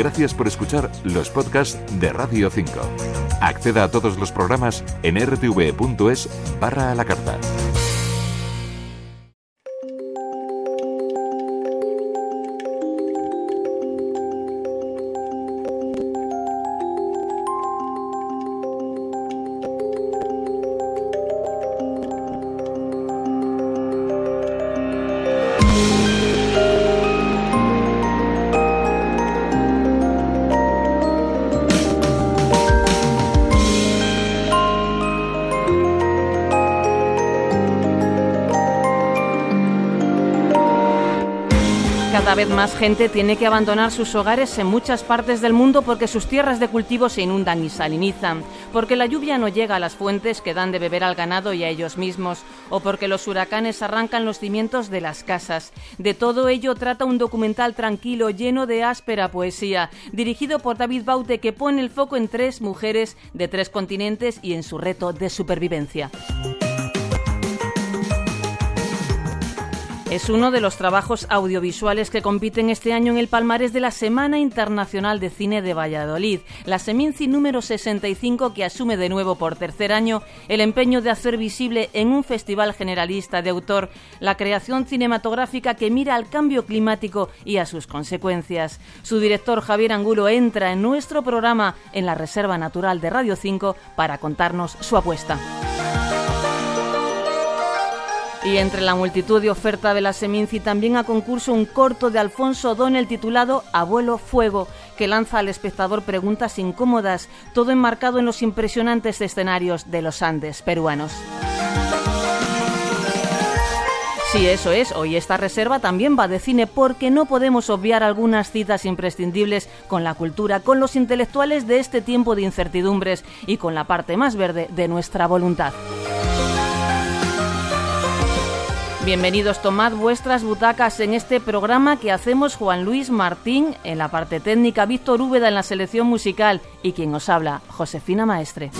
Gracias por escuchar los podcasts de Radio 5. Acceda a todos los programas en rtv.es barra a la carta. Más gente tiene que abandonar sus hogares en muchas partes del mundo porque sus tierras de cultivo se inundan y salinizan, porque la lluvia no llega a las fuentes que dan de beber al ganado y a ellos mismos, o porque los huracanes arrancan los cimientos de las casas. De todo ello trata un documental tranquilo lleno de áspera poesía, dirigido por David Baute que pone el foco en tres mujeres de tres continentes y en su reto de supervivencia. Es uno de los trabajos audiovisuales que compiten este año en el palmarés de la Semana Internacional de Cine de Valladolid, la Seminci número 65 que asume de nuevo por tercer año el empeño de hacer visible en un festival generalista de autor la creación cinematográfica que mira al cambio climático y a sus consecuencias. Su director Javier Angulo entra en nuestro programa en la Reserva Natural de Radio 5 para contarnos su apuesta. Y entre la multitud de oferta de la Seminci también a concurso un corto de Alfonso Donel titulado Abuelo Fuego, que lanza al espectador preguntas incómodas, todo enmarcado en los impresionantes escenarios de los Andes peruanos. Sí, eso es. Hoy esta reserva también va de cine porque no podemos obviar algunas citas imprescindibles con la cultura, con los intelectuales de este tiempo de incertidumbres y con la parte más verde de nuestra voluntad. Bienvenidos, tomad vuestras butacas en este programa que hacemos Juan Luis Martín en la parte técnica, Víctor Úbeda en la selección musical y quien os habla, Josefina Maestre.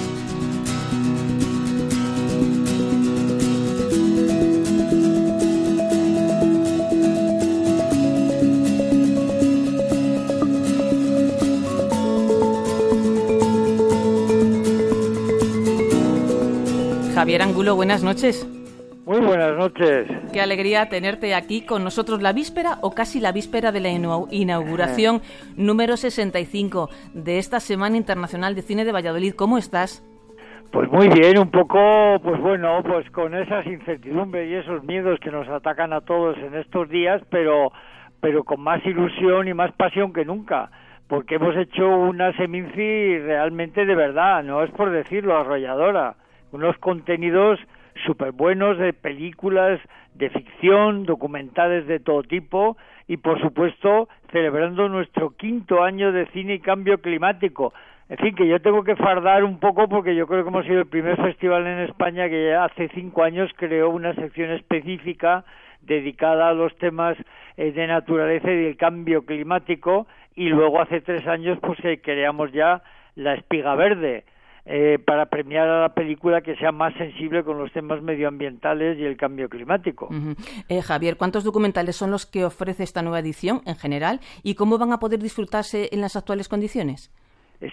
Javier Angulo, buenas noches. Muy buenas noches. Qué alegría tenerte aquí con nosotros la víspera o casi la víspera de la inauguración número 65 de esta Semana Internacional de Cine de Valladolid. ¿Cómo estás? Pues muy bien, un poco, pues bueno, pues con esas incertidumbres y esos miedos que nos atacan a todos en estos días, pero, pero con más ilusión y más pasión que nunca, porque hemos hecho una Seminci realmente de verdad, no es por decirlo, arrolladora, unos contenidos súper buenos de películas de ficción, documentales de todo tipo y por supuesto celebrando nuestro quinto año de cine y cambio climático. En fin, que yo tengo que fardar un poco porque yo creo que hemos sido el primer festival en España que hace cinco años creó una sección específica dedicada a los temas eh, de naturaleza y del cambio climático y luego hace tres años pues creamos ya la espiga verde eh, para premiar a la película que sea más sensible con los temas medioambientales y el cambio climático. eh, Javier, ¿cuántos documentales son los que ofrece esta nueva edición en general y cómo van a poder disfrutarse en las actuales condiciones?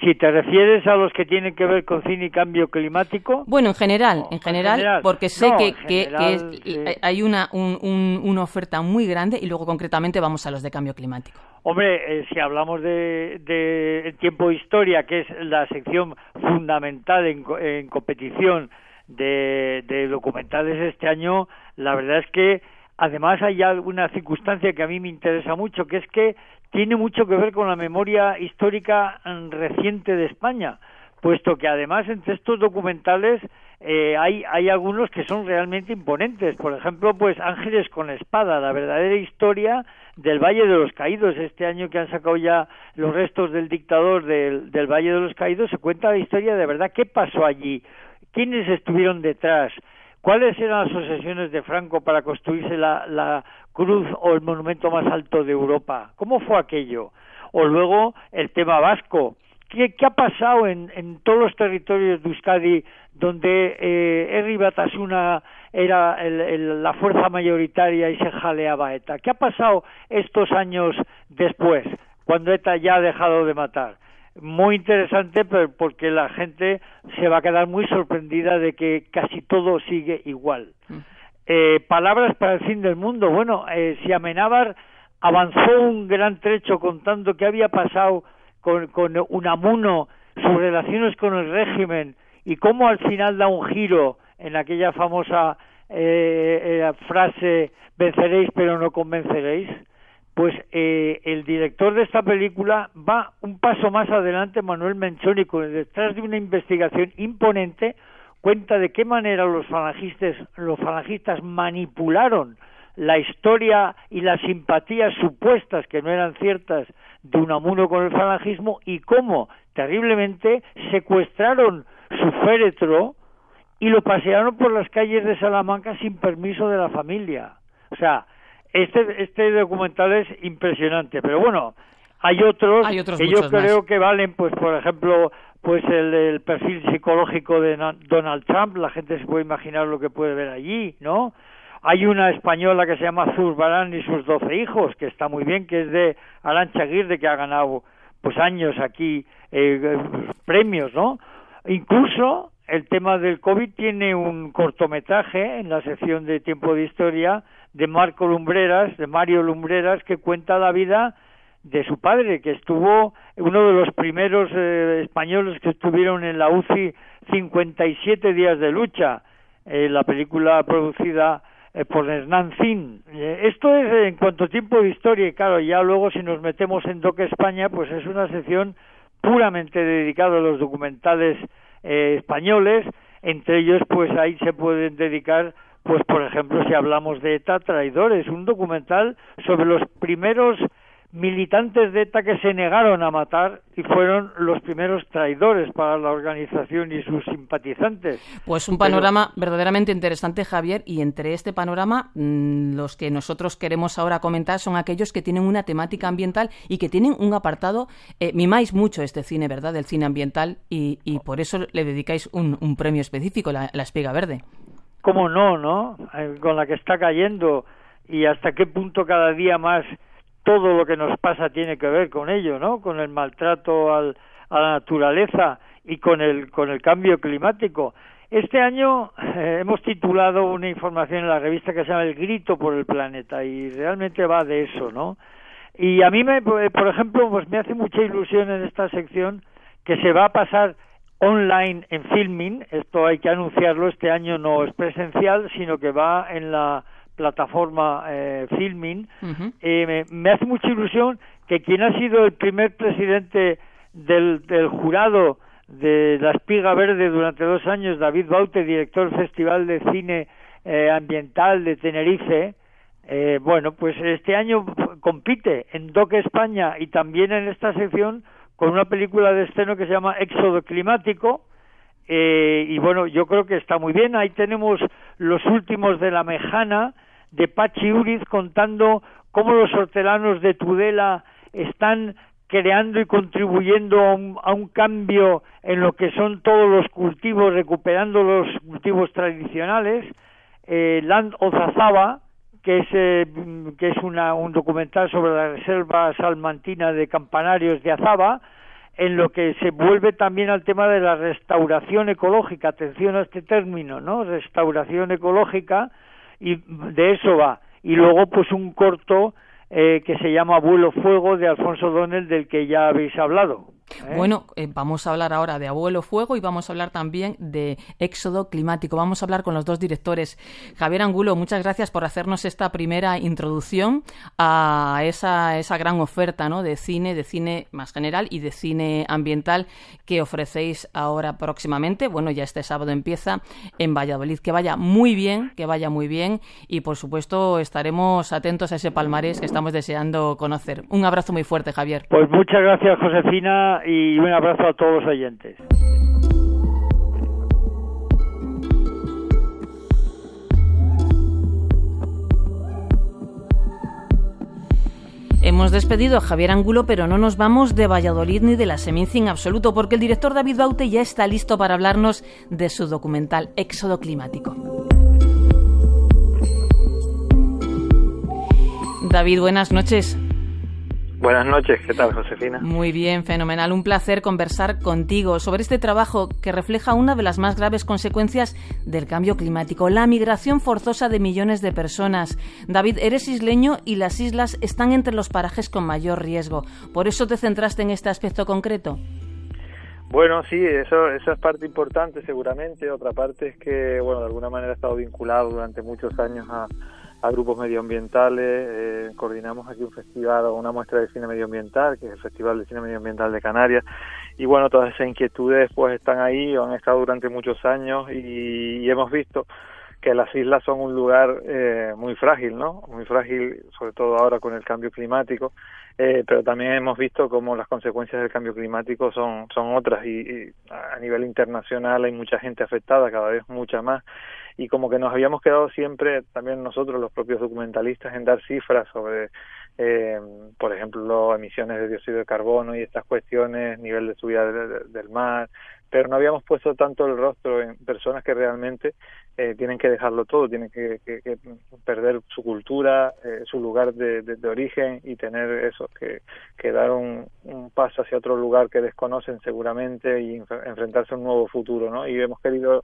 Si te refieres a los que tienen que ver con cine y cambio climático. Bueno, en general, en general, porque sé que, que, hay una, un, una oferta muy grande y luego concretamente vamos a los de cambio climático. Hombre, eh, si hablamos de, de tiempo historia, que es la sección fundamental en, en competición de, de documentales este año, la verdad es que además hay alguna circunstancia que a mí me interesa mucho, que es que tiene mucho que ver con la memoria histórica mm, reciente de España, puesto que además entre estos documentales eh, hay, hay algunos que son realmente imponentes. Por ejemplo, pues Ángeles con Espada, la verdadera historia del Valle de los Caídos. Este año que han sacado ya los restos del dictador del, del Valle de los Caídos, se cuenta la historia de verdad. ¿Qué pasó allí? ¿Quiénes estuvieron detrás? ¿Cuáles eran las obsesiones de Franco para construirse la, cruz o el monumento más alto de Europa? ¿Cómo fue aquello? O luego el tema vasco. ¿Qué, ha pasado en, todos los territorios de Euskadi donde eh, Herri Batasuna era el, la fuerza mayoritaria y se jaleaba ETA? ¿Qué ha pasado estos años después? cuando ETA ya ha dejado de matar. Muy interesante porque la gente se va a quedar muy sorprendida de que casi todo sigue igual. Mm. Eh, palabras para el fin del mundo. Bueno, eh, si Amenábar avanzó un gran trecho contando qué había pasado con, con Unamuno, sus relaciones con el régimen y cómo al final da un giro en aquella famosa eh, eh, frase venceréis pero no convenceréis, pues eh, el director de esta película va un paso más adelante, Manuel Menchoni, con detrás de una investigación imponente, cuenta de qué manera los falangistas, los falangistas manipularon la historia y las simpatías supuestas que no eran ciertas de Unamuno con el falangismo y cómo terriblemente secuestraron su féretro y lo pasearon por las calles de Salamanca sin permiso de la familia. O sea, este, este documental es impresionante, pero bueno, hay otros, que yo creo que valen, pues por ejemplo, pues el, el, perfil psicológico de Donald Trump, la gente se puede imaginar lo que puede ver allí, ¿no? Hay una española que se llama Zurbarán y sus doce hijos, que está muy bien, que es de Arancha Aguirre, que ha ganado pues años aquí eh, premios, ¿no? Incluso el tema del COVID tiene un cortometraje en la sección de Tiempo de Historia de Marco Lumbreras, de Mario Lumbreras, que cuenta la vida de su padre, que estuvo uno de los primeros eh, españoles que estuvieron en la UCI 57 días de lucha, eh, la película producida eh, por Hernán Zin. Eh, esto es en cuanto a tiempo de historia y claro, ya luego si nos metemos en Doc España, pues es una sección puramente dedicada a los documentales españoles, entre ellos pues ahí se pueden dedicar pues por ejemplo si hablamos de ETA traidores, un documental sobre los primeros militantes de ETA que se negaron a matar y fueron los primeros traidores para la organización y sus simpatizantes. Pues un panorama verdaderamente interesante, Javier, y entre este panorama mm, los que nosotros queremos ahora comentar son aquellos que tienen una temática ambiental y que tienen un apartado, eh, mimáis mucho este cine, ¿verdad?, del cine ambiental y, por eso le dedicáis un, premio específico, la, la espiga verde. ¿Cómo no, no? Eh, con la que está cayendo y hasta qué punto cada día más todo lo que nos pasa tiene que ver con ello, ¿no? Con el maltrato al, a la naturaleza y con el, con el cambio climático. Este año eh, hemos titulado una información en la revista que se llama El grito por el planeta y realmente va de eso, ¿no? Y a mí, me, por ejemplo, pues me hace mucha ilusión en esta sección que se va a pasar online en filming, esto hay que anunciarlo, este año no es presencial, sino que va en la plataforma eh, Filming, eh, me, hace mucha ilusión que quien ha sido el primer presidente del, del jurado de La Espiga Verde durante dos años, David Baute, director del Festival de Cine eh, Ambiental de Tenerife, eh, bueno, pues este año compite en DOC España y también en esta sección con una película de estreno que se llama Éxodo Climático, eh, y bueno, yo creo que está muy bien. Ahí tenemos los últimos de la Mejana, de Pachi Uriz contando cómo los hortelanos de Tudela están creando y contribuyendo a un, cambio en lo que son todos los cultivos, recuperando los cultivos tradicionales. Eh, Land Ozazaba, que es, eh, que es una, un documental sobre la reserva salmantina de campanarios de Azaba, en lo que se vuelve también al tema de la restauración ecológica, atención a este término, ¿no? Restauración ecológica, y de eso va. Y luego pues un corto eh, que se llama Abuelo Fuego de Alfonso Donel del que ya habéis hablado. ¿Eh? Bueno, eh, vamos a hablar ahora de Abuelo Fuego y vamos a hablar también de Éxodo Climático. Vamos a hablar con los dos directores. Javier Angulo, muchas gracias por hacernos esta primera introducción a esa, esa gran oferta ¿no? de cine, de cine más general y de cine ambiental que ofrecéis ahora próximamente. Bueno, ya este sábado empieza en Valladolid. Que vaya muy bien, que vaya muy bien y por supuesto estaremos atentos a ese palmarés que estamos deseando conocer. Un abrazo muy fuerte, Javier. Pues muchas gracias, Josefina y un abrazo a todos los oyentes. Hemos despedido a Javier Angulo, pero no nos vamos de Valladolid ni de la Seminci en absoluto, porque el director David Baute ya está listo para hablarnos de su documental Éxodo Climático. David, buenas noches. Buenas noches, ¿qué tal, Josefina? Muy bien, fenomenal. Un placer conversar contigo sobre este trabajo que refleja una de las más graves consecuencias del cambio climático, la migración forzosa de millones de personas. David, eres isleño y las islas están entre los parajes con mayor riesgo. ¿Por eso te centraste en este aspecto concreto? Bueno, sí, eso, eso es parte importante seguramente. Otra parte es que, bueno, de alguna manera he estado vinculado durante muchos años a, a grupos medioambientales. Eh, coordinamos aquí un festival o una muestra de cine medioambiental, que es el Festival de Cine Medioambiental de Canarias. Y bueno, todas esas inquietudes pues están ahí han estado durante muchos años y, hemos visto que las islas son un lugar eh, muy frágil, ¿no? Muy frágil, sobre todo ahora con el cambio climático, eh, pero también hemos visto cómo las consecuencias del cambio climático son, son otras y, y a nivel internacional hay mucha gente afectada, cada vez mucha más y como que nos habíamos quedado siempre, también nosotros los propios documentalistas, en dar cifras sobre, eh, por ejemplo, emisiones de dióxido de carbono y estas cuestiones, nivel de subida del mar, pero no habíamos puesto tanto el rostro en personas que realmente eh, tienen que dejarlo todo, tienen que, que, perder su cultura, eh, su lugar de, de, origen y tener eso, que, dar un, un, paso hacia otro lugar que desconocen seguramente y enfrentarse a un nuevo futuro, ¿no? Y hemos querido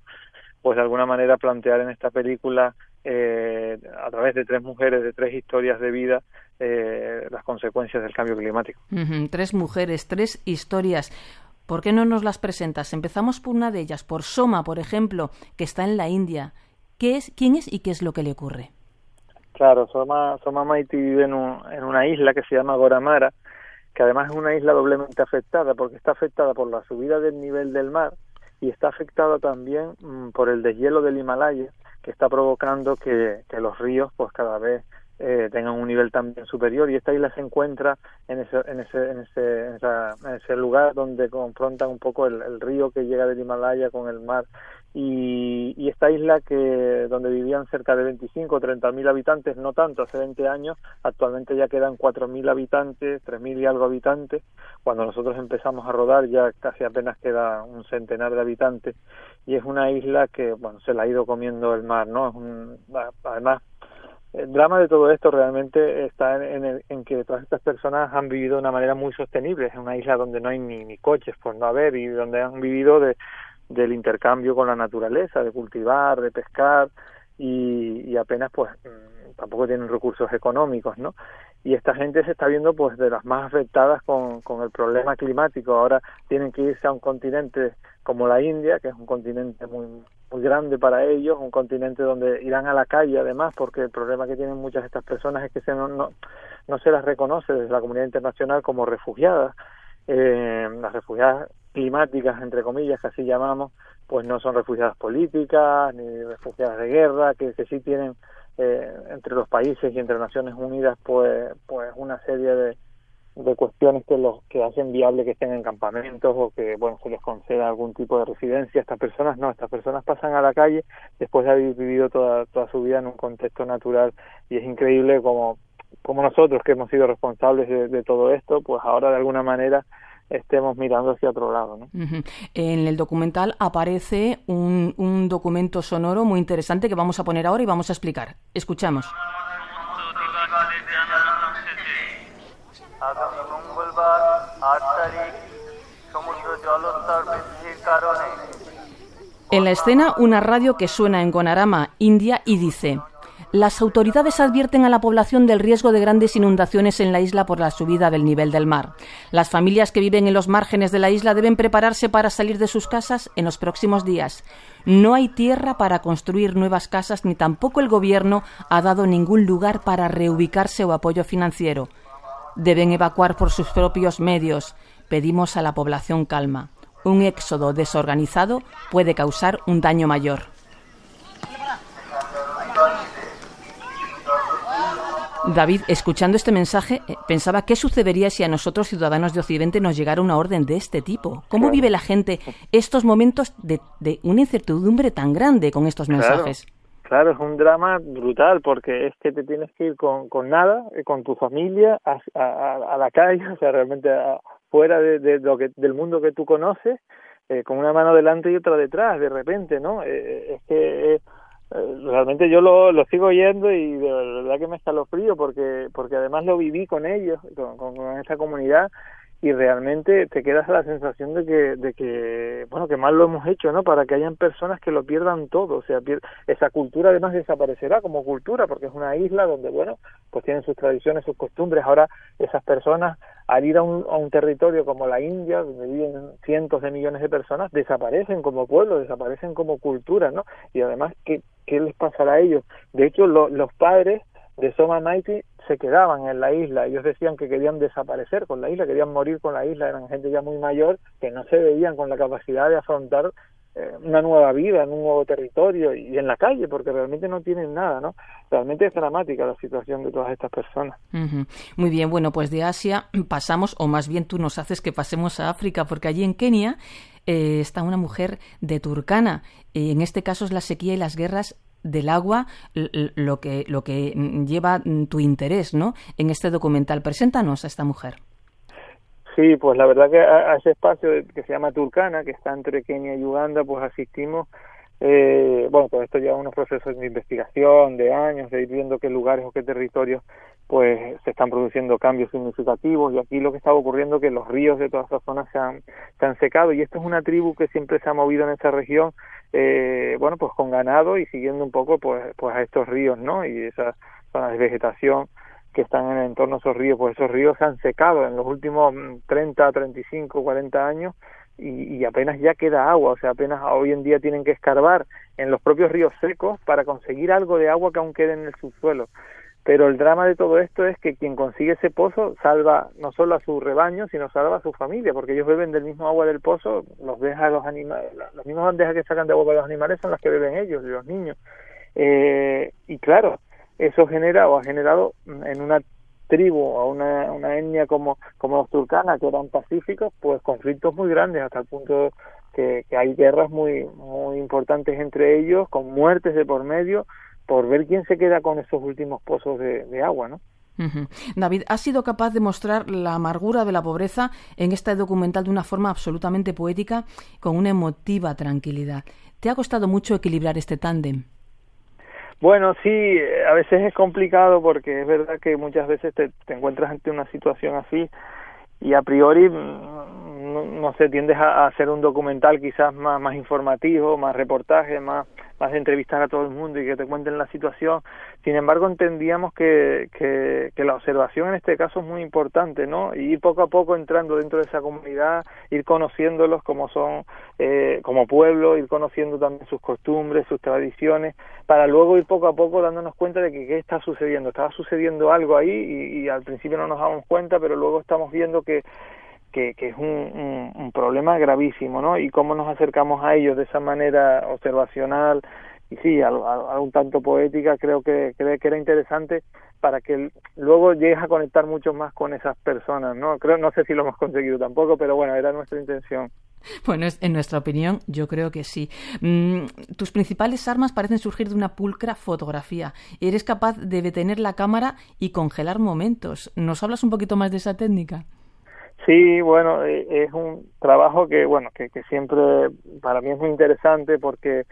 pues de alguna manera plantear en esta película eh, a través de tres mujeres, de tres historias de vida, eh, las consecuencias del cambio climático. Tres mujeres, tres historias. ¿Por qué no nos las presentas? Empezamos por una de ellas, por Soma, por ejemplo, que está en la India. ¿Qué es, ¿Quién es y qué es lo que le ocurre? Claro, Soma, Soma Maiti vive en, en una isla que se llama Goramara, que además es una isla doblemente afectada porque está afectada por la subida del nivel del mar y está afectada también mm, por el deshielo del Himalaya que está provocando que, los ríos pues cada vez eh, tengan un nivel también superior. Y esta isla se encuentra en ese, en ese, lugar donde confrontan un poco el, río que llega del Himalaya con el mar y, y esta isla que donde vivían cerca de 25 o 30 mil habitantes, no tanto hace 20 años, actualmente ya quedan 4 mil habitantes, 3 mil y algo habitantes, cuando nosotros empezamos a rodar ya casi apenas queda un centenar de habitantes y es una isla que bueno se la ha ido comiendo el mar, ¿no? Es un, además el drama de todo esto realmente está en, en, que todas estas personas han vivido de una manera muy sostenible. Es una isla donde no hay ni, ni coches por no haber y donde han vivido de, del intercambio con la naturaleza, de cultivar, de pescar y, y apenas pues mm, tampoco tienen recursos económicos, ¿no? Y esta gente se está viendo pues de las más afectadas con, con el problema climático. Ahora tienen que irse a un continente como la India, que es un continente muy muy grande para ellos, un continente donde irán a la calle además, porque el problema que tienen muchas de estas personas es que se no, no, no se las reconoce desde la comunidad internacional como refugiadas. Eh, las refugiadas climáticas, entre comillas, que así llamamos, pues no son refugiadas políticas ni refugiadas de guerra, que, que sí tienen eh, entre los países y entre Naciones Unidas pues, pues una serie de, de cuestiones que los que hacen viable que estén en campamentos o que bueno se les conceda algún tipo de residencia. Estas personas no estas personas pasan a la calle después de haber vivido toda toda su vida en un contexto natural. Y es increíble como como nosotros que hemos sido responsables de, de todo esto pues ahora de alguna manera estemos mirando hacia otro lado. ¿no? En el documental aparece un, un documento sonoro muy interesante que vamos a poner ahora y vamos a explicar. Escuchamos. En la escena, una radio que suena en Gonarama, India, y dice: Las autoridades advierten a la población del riesgo de grandes inundaciones en la isla por la subida del nivel del mar. Las familias que viven en los márgenes de la isla deben prepararse para salir de sus casas en los próximos días. No hay tierra para construir nuevas casas ni tampoco el gobierno ha dado ningún lugar para reubicarse o apoyo financiero deben evacuar por sus propios medios. Pedimos a la población calma. Un éxodo desorganizado puede causar un daño mayor. David, escuchando este mensaje, eh, pensaba qué sucedería si a nosotros, ciudadanos de Occidente, nos llegara una orden de este tipo. ¿Cómo vive la gente estos momentos de, una incertidumbre tan grande con estos mensajes? Claro, es un drama brutal porque es que te tienes que ir con, con nada, eh, con tu familia, a, a, la calle, o sea, realmente fuera de, lo que, del mundo que tú conoces, eh, con una mano delante y otra detrás, de repente, ¿no? Eh, es que eh, realmente yo lo, lo sigo oyendo y de verdad que me escalofrío porque porque además lo viví con ellos, con, con, esa comunidad y realmente te quedas la sensación de que, de que, bueno, que mal lo hemos hecho, ¿no? Para que hayan personas que lo pierdan todo, o sea, esa cultura además desaparecerá como cultura, porque es una isla donde, bueno, pues tienen sus tradiciones, sus costumbres, ahora esas personas, al ir a un, a un territorio como la India, donde viven cientos de millones de personas, desaparecen como pueblo, desaparecen como cultura, ¿no? Y además, ¿qué, qué les pasará a ellos? De hecho, los padres de Soma Mighty se quedaban en la isla. Ellos decían que querían desaparecer con la isla, querían morir con la isla. Eran gente ya muy mayor que no se veían con la capacidad de afrontar una nueva vida en un nuevo territorio y en la calle, porque realmente no tienen nada, ¿no? Realmente es dramática la situación de todas estas personas. Muy bien, bueno, pues de Asia pasamos, o más bien tú nos haces que pasemos a África, porque allí en Kenia eh, está una mujer de Turkana. y en este caso es la sequía y las guerras del agua lo que, lo que lleva tu interés ¿no? en este documental. Preséntanos a esta mujer. Sí, pues la verdad que a, ese espacio que se llama Turcana, que está entre Kenia y Uganda, pues asistimos, eh, bueno, pues esto lleva unos procesos de investigación, de años, de ir viendo qué lugares o qué territorios pues se están produciendo cambios significativos. Y aquí lo que está ocurriendo es que los ríos de todas estas zonas se han, se han secado. Y esto es una tribu que siempre se ha movido en esta región eh, bueno pues con ganado y siguiendo un poco pues pues a estos ríos no y esas zonas de vegetación que están en el entorno de esos ríos pues esos ríos se han secado en los últimos 30 35 40 años y, y apenas ya queda agua o sea apenas hoy en día tienen que escarbar en los propios ríos secos para conseguir algo de agua que aún quede en el subsuelo pero el drama de todo esto es que quien consigue ese pozo salva no solo a su rebaño, sino salva a su familia, porque ellos beben del mismo agua del pozo, los deja los animales, las mismas bandejas que sacan de agua para los animales son las que beben ellos, los niños. Eh, y claro, eso genera o ha generado en una tribu o una, una etnia como, como los turcanas, que eran pacíficos, pues conflictos muy grandes, hasta el punto que, que hay guerras muy, muy importantes entre ellos, con muertes de por medio, por ver quién se queda con esos últimos pozos de, agua, ¿no? David, has sido capaz de mostrar la amargura de la pobreza en este documental de una forma absolutamente poética, con una emotiva tranquilidad. ¿Te ha costado mucho equilibrar este tándem? Bueno, sí, a veces es complicado porque es verdad que muchas veces te, encuentras ante una situación así y a priori no, sé tiendes a, hacer un documental quizás más, más informativo, más reportaje, más a entrevistar a todo el mundo y que te cuenten la situación. Sin embargo, entendíamos que, que, que, la observación en este caso es muy importante, ¿no? Y ir poco a poco entrando dentro de esa comunidad, ir conociéndolos como son, eh, como pueblo, ir conociendo también sus costumbres, sus tradiciones, para luego ir poco a poco dándonos cuenta de que qué está sucediendo. Estaba sucediendo algo ahí y al principio no nos damos cuenta, pero luego estamos viendo que que, es un, problema gravísimo, ¿no? Y cómo nos acercamos a ellos de esa manera observacional y sí, algo, un tanto poética, creo que, que era interesante para que luego llegues a conectar mucho más con esas personas, ¿no? Creo, no sé si lo hemos conseguido tampoco, pero bueno, era nuestra intención. Bueno, en nuestra opinión, yo creo que sí. Mm, tus principales armas parecen surgir de una pulcra fotografía. Eres capaz de detener la cámara y congelar momentos. ¿Nos hablas un poquito más de esa técnica? Sí, bueno, e, es un trabajo que, bueno, que, que siempre para mí es muy interesante porque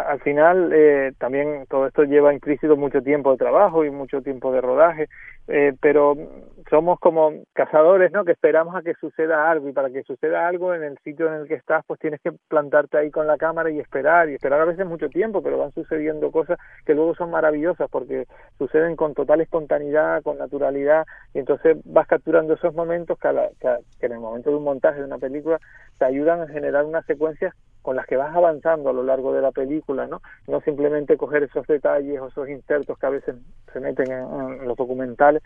al final eh, también todo esto lleva implícito mucho tiempo de trabajo y mucho tiempo de rodaje, eh, pero somos como cazadores, ¿no? Que esperamos a que suceda algo y para que suceda algo en el sitio en el que estás, pues tienes que plantarte ahí con la cámara y esperar y esperar a veces mucho tiempo, pero van sucediendo cosas que luego son maravillosas porque suceden con total espontaneidad, con naturalidad y entonces vas capturando esos momentos que, que en el momento de un montaje de una película te ayudan a generar unas secuencias con las que vas avanzando a lo largo de la película, ¿no? No simplemente coger esos detalles o esos insertos que a veces se meten en, los documentales,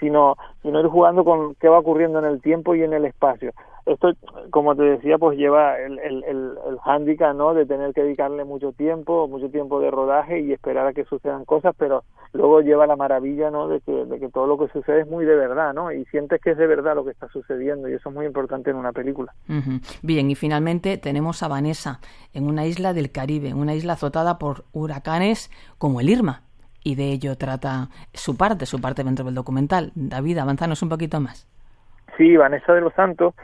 sino, sino ir jugando con qué va ocurriendo en el tiempo y en el espacio esto, como te decía, pues lleva el, el, el, el hándicap, ¿no? De tener que dedicarle mucho tiempo, mucho tiempo de rodaje y esperar a que sucedan cosas, pero luego lleva la maravilla, ¿no? De que, de que todo lo que sucede es muy de verdad, ¿no? Y sientes que es de verdad lo que está sucediendo y eso es muy importante en una película. Bien, y finalmente tenemos a Vanessa en una isla del Caribe, en una isla azotada por huracanes como el Irma. Y de ello trata su parte, su parte dentro del documental. David, avanzanos un poquito más. Sí, Vanessa de los Santos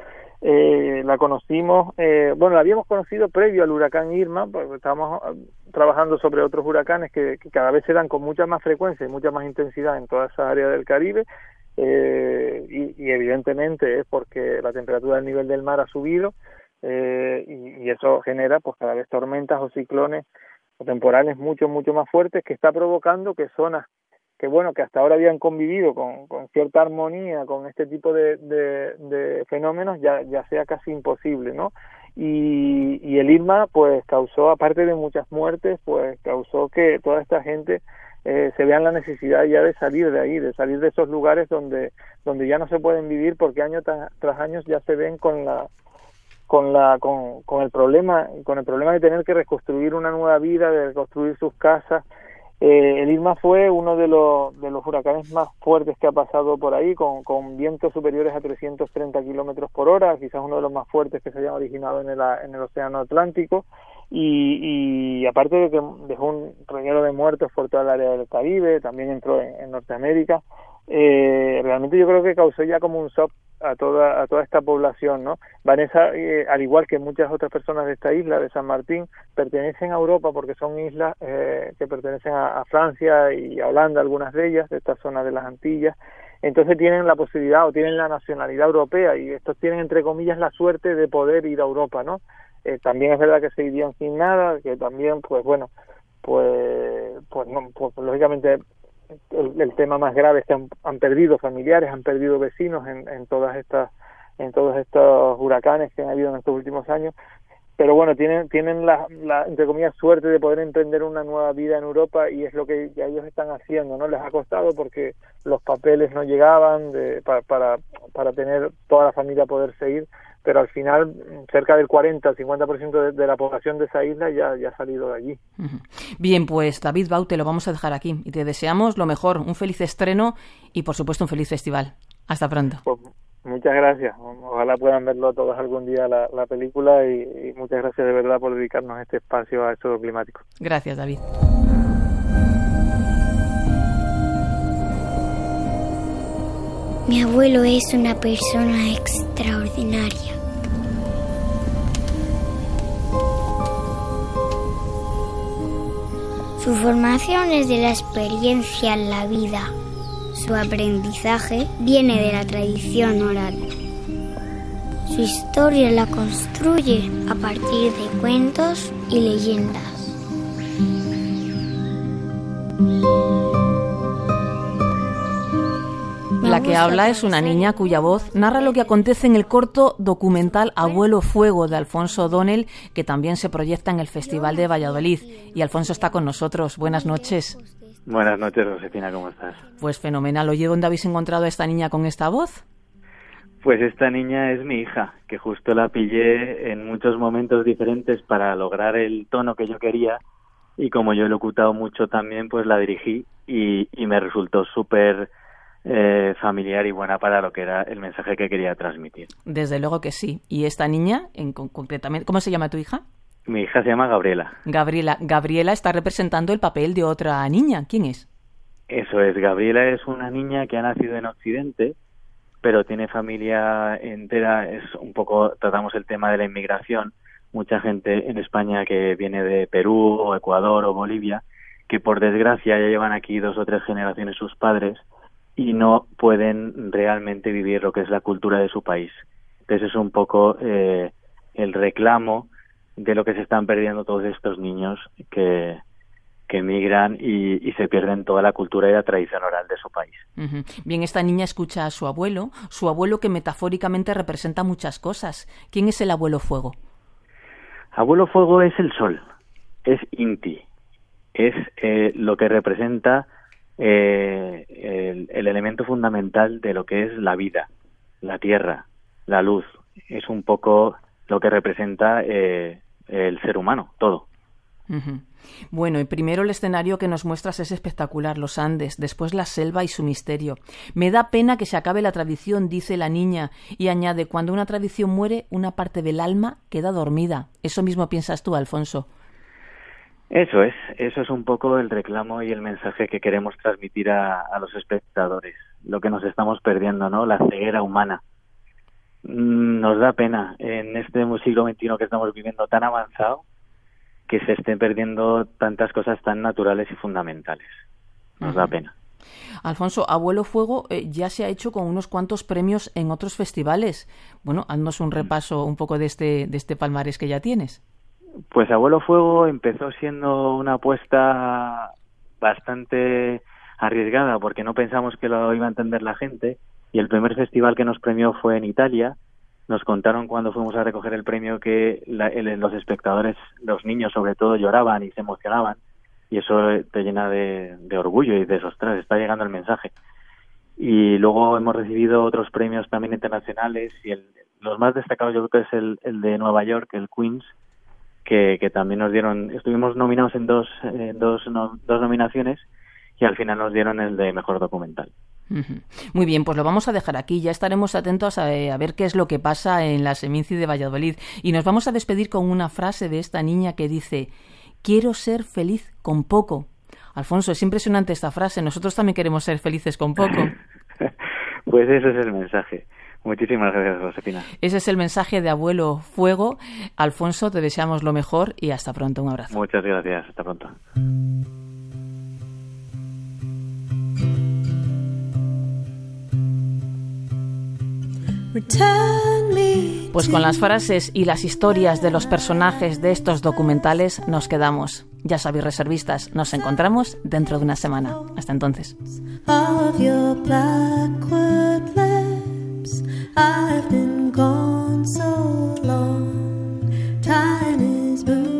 eh, la conocimos, eh, bueno, la habíamos conocido previo al huracán Irma, porque estábamos ah, trabajando sobre otros huracanes que, cada vez se dan con mucha más frecuencia y mucha más intensidad en toda esa área del Caribe, eh, y, evidentemente es porque la temperatura del nivel del mar ha subido y, y, eso genera pues cada vez tormentas o ciclones o temporales mucho, mucho más fuertes que está provocando que zonas que bueno que hasta ahora habían convivido con, con cierta armonía con este tipo de, de, fenómenos ya, ya sea casi imposible no y, y el Irma pues causó aparte de muchas muertes pues causó que toda esta gente eh, se vean la necesidad ya de salir de ahí de salir de esos lugares donde donde ya no se pueden vivir porque año tras año ya se ven con la con la con, con el problema con el problema de tener que reconstruir una nueva vida de reconstruir sus casas eh, el Irma fue uno de los, de los huracanes más fuertes que ha pasado por ahí, con, con vientos superiores a 330 kilómetros por hora, quizás uno de los más fuertes que se hayan originado en el, en el Océano Atlántico. Y, y aparte de que dejó un reguero de muertos por toda el área del Caribe, también entró en, Norteamérica, eh, realmente yo creo que causó ya como un shock a toda a toda esta población no Vanessa eh, al igual que muchas otras personas de esta isla de San Martín pertenecen a Europa porque son islas eh, que pertenecen a, Francia y a Holanda algunas de ellas de esta zona de las Antillas. Entonces tienen la posibilidad o tienen la nacionalidad europea y estos tienen entre comillas la suerte de poder ir a Europa no eh, también es verdad que se irían sin nada que también pues bueno pues pues, no, pues lógicamente el, tema más grave es que han, perdido familiares, han perdido vecinos en, en todas estas en todos estos huracanes que han habido en estos últimos años. Pero bueno tienen tienen la, la, entre comillas suerte de poder emprender una nueva vida en Europa y es lo que ya ellos están haciendo no les ha costado porque los papeles no llegaban de, para, para para tener toda la familia poder seguir pero al final cerca del 40 50% de, de la población de esa isla ya, ya ha salido de allí. Bien, pues David Bau, te lo vamos a dejar aquí y te deseamos lo mejor, un feliz estreno y por supuesto un feliz festival. Hasta pronto. Pues, muchas gracias. Ojalá puedan verlo todos algún día la, la película y, y, muchas gracias de verdad por dedicarnos este espacio a esto climático. Gracias, David. Mi abuelo es una persona extraordinaria. Su formación es de la experiencia en la vida. Su aprendizaje viene de la tradición oral. Su historia la construye a partir de cuentos y leyendas. La que habla es una niña cuya voz narra lo que acontece en el corto documental Abuelo Fuego de Alfonso O'Donnell, que también se proyecta en el Festival de Valladolid. Y Alfonso está con nosotros. Buenas noches. Buenas noches, Josefina, ¿cómo estás? Pues fenomenal. Oye, ¿dónde habéis encontrado a esta niña con esta voz? Pues esta niña es mi hija, que justo la pillé en muchos momentos diferentes para lograr el tono que yo quería y como yo he locutado mucho también, pues la dirigí y, y me resultó súper eh, familiar y buena para lo que era el mensaje que quería transmitir. Desde luego que sí. ¿Y esta niña, en, concretamente, cómo se llama tu hija? Mi hija se llama Gabriela. Gabriela. Gabriela está representando el papel de otra niña. ¿Quién es? Eso es. Gabriela es una niña que ha nacido en Occidente, pero tiene familia entera. Es un poco, tratamos el tema de la inmigración. Mucha gente en España que viene de Perú o Ecuador o Bolivia, que por desgracia ya llevan aquí dos o tres generaciones sus padres y no pueden realmente vivir lo que es la cultura de su país. Entonces es un poco eh, el reclamo de lo que se están perdiendo todos estos niños que, que emigran y, se pierden toda la cultura y la tradición oral de su país. Bien, esta niña escucha a su abuelo, su abuelo que metafóricamente representa muchas cosas. ¿Quién es el abuelo fuego? Abuelo fuego es el sol, es Inti, es eh, lo que representa eh, el, el, elemento fundamental de lo que es la vida, la tierra, la luz. Es un poco lo que representa eh, el ser humano, todo. Bueno, y primero el escenario que nos muestras es espectacular, los Andes, después la selva y su misterio. Me da pena que se acabe la tradición, dice la niña, y añade, cuando una tradición muere, una parte del alma queda dormida. Eso mismo piensas tú, Alfonso. Eso es, eso es un poco el reclamo y el mensaje que queremos transmitir a, los espectadores, lo que nos estamos perdiendo, ¿no? La ceguera humana. Mm, nos da pena en este siglo XXI que estamos viviendo tan avanzado que se estén perdiendo tantas cosas tan naturales y fundamentales. Nos da pena. Alfonso, Abuelo Fuego eh, ya se ha hecho con unos cuantos premios en otros festivales. Bueno, haznos un repaso un poco de este, de este palmarés que ya tienes. Pues Abuelo Fuego empezó siendo una apuesta bastante arriesgada porque no pensamos que lo iba a entender la gente y el primer festival que nos premió fue en Italia. Nos contaron cuando fuimos a recoger el premio que los espectadores, los niños sobre todo, lloraban y se emocionaban y eso te llena de, orgullo y de ostras, está llegando el mensaje. Y luego hemos recibido otros premios también internacionales y el, los más destacados yo creo que es el, el de Nueva York, el Queens, que, que también nos dieron, estuvimos nominados en dos, dos, dos nominaciones y al final nos dieron el de mejor documental. Muy bien, pues lo vamos a dejar aquí. Ya estaremos atentos a, ver qué es lo que pasa en la Seminci de Valladolid. Y nos vamos a despedir con una frase de esta niña que dice: Quiero ser feliz con poco. Alfonso, es impresionante esta frase. Nosotros también queremos ser felices con poco. pues ese es el mensaje. Muchísimas gracias, Josefina. Ese es el mensaje de Abuelo Fuego. Alfonso, te deseamos lo mejor y hasta pronto. Un abrazo. Muchas gracias. Hasta pronto. Pues con las frases y las historias de los personajes de estos documentales nos quedamos. Ya sabéis, reservistas, nos encontramos dentro de una semana. Hasta entonces. I've been gone so long. Time is moving.